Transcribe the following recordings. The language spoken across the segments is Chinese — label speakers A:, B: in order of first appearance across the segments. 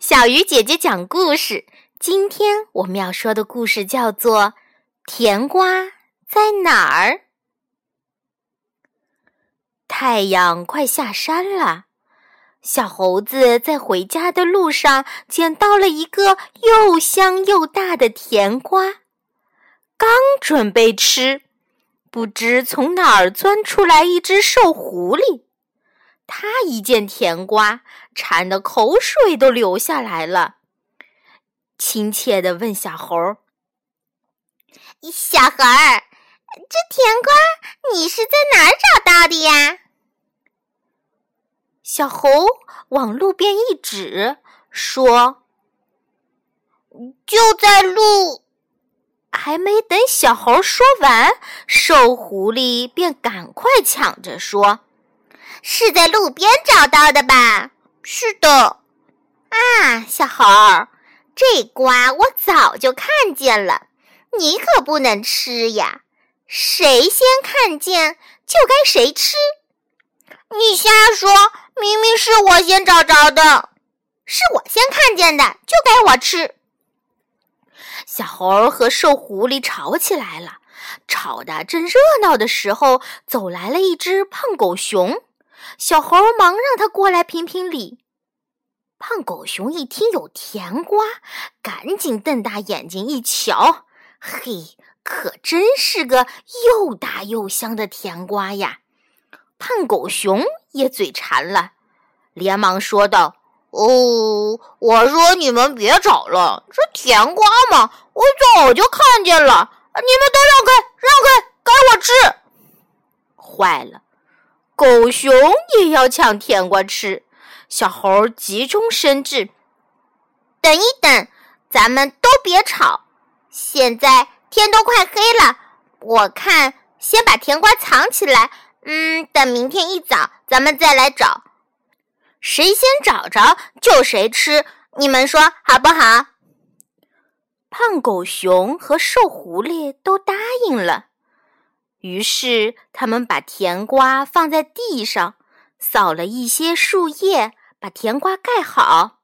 A: 小鱼姐姐讲故事。今天我们要说的故事叫做《甜瓜在哪儿》。太阳快下山了，小猴子在回家的路上捡到了一个又香又大的甜瓜，刚准备吃，不知从哪儿钻出来一只瘦狐狸。他一见甜瓜，馋得口水都流下来了，亲切地问小猴：“
B: 小猴儿，这甜瓜你是在哪儿找到的呀？”
A: 小猴往路边一指，说：“
B: 就在路。”
A: 还没等小猴说完，瘦狐狸便赶快抢着说。
B: 是在路边找到的吧？
A: 是的。
B: 啊，小猴儿，这瓜我早就看见了，你可不能吃呀！谁先看见就该谁吃。你瞎说，明明是我先找着的，是我先看见的，就该我吃。
A: 小猴儿和瘦狐狸吵起来了，吵得正热闹的时候，走来了一只胖狗熊。小猴忙让他过来评评理。胖狗熊一听有甜瓜，赶紧瞪大眼睛一瞧，嘿，可真是个又大又香的甜瓜呀！胖狗熊也嘴馋了，连忙说道：“
B: 哦，我说你们别吵了，这甜瓜嘛，我早就看见了，你们都让开，让开，该我吃。”
A: 坏了！狗熊也要抢甜瓜吃，小猴急中生智：“
B: 等一等，咱们都别吵。现在天都快黑了，我看先把甜瓜藏起来。嗯，等明天一早咱们再来找，谁先找着就谁吃。你们说好不好？”
A: 胖狗熊和瘦狐狸都答应了。于是，他们把甜瓜放在地上，扫了一些树叶，把甜瓜盖好。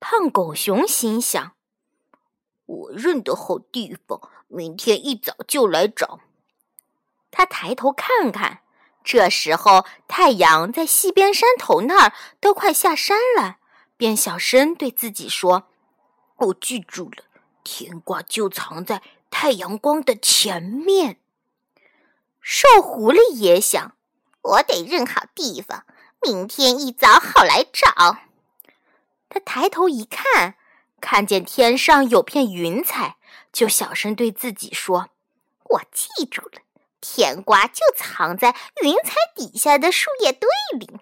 A: 胖狗熊心想：“我认得好地方，明天一早就来找。”他抬头看看，这时候太阳在西边山头那儿都快下山了，便小声对自己说：“我记住了，甜瓜就藏在太阳光的前面。”瘦狐狸也想，
B: 我得认好地方，明天一早好来找。
A: 他抬头一看，看见天上有片云彩，就小声对自己说：“
B: 我记住了，甜瓜就藏在云彩底下的树叶堆里。”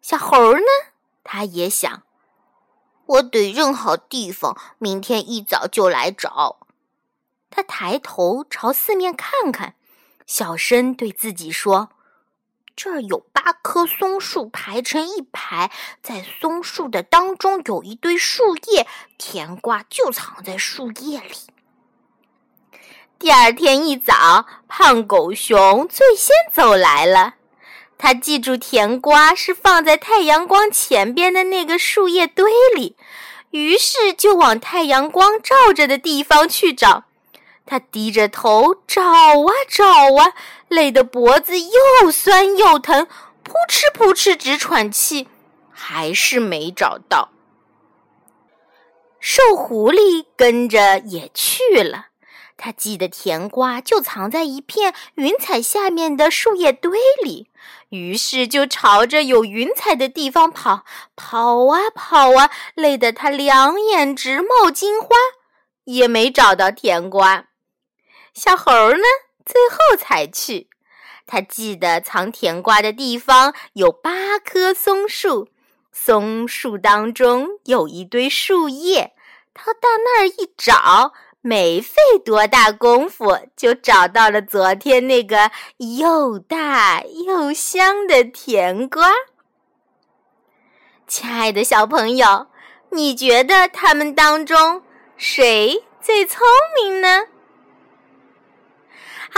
A: 小猴呢，他也想，
B: 我得认好地方，明天一早就来找。
A: 他抬头朝四面看看。小声对自己说：“这儿有八棵松树排成一排，在松树的当中有一堆树叶，甜瓜就藏在树叶里。”第二天一早，胖狗熊最先走来了。他记住甜瓜是放在太阳光前边的那个树叶堆里，于是就往太阳光照着的地方去找。他低着头找啊找啊，累得脖子又酸又疼，扑哧扑哧直喘气，还是没找到。瘦狐狸跟着也去了，他记得甜瓜就藏在一片云彩下面的树叶堆里，于是就朝着有云彩的地方跑，跑啊跑啊，累得他两眼直冒金花，也没找到甜瓜。小猴呢？最后才去。他记得藏甜瓜的地方有八棵松树，松树当中有一堆树叶。他到那儿一找，没费多大功夫，就找到了昨天那个又大又香的甜瓜。亲爱的小朋友，你觉得他们当中谁最聪明呢？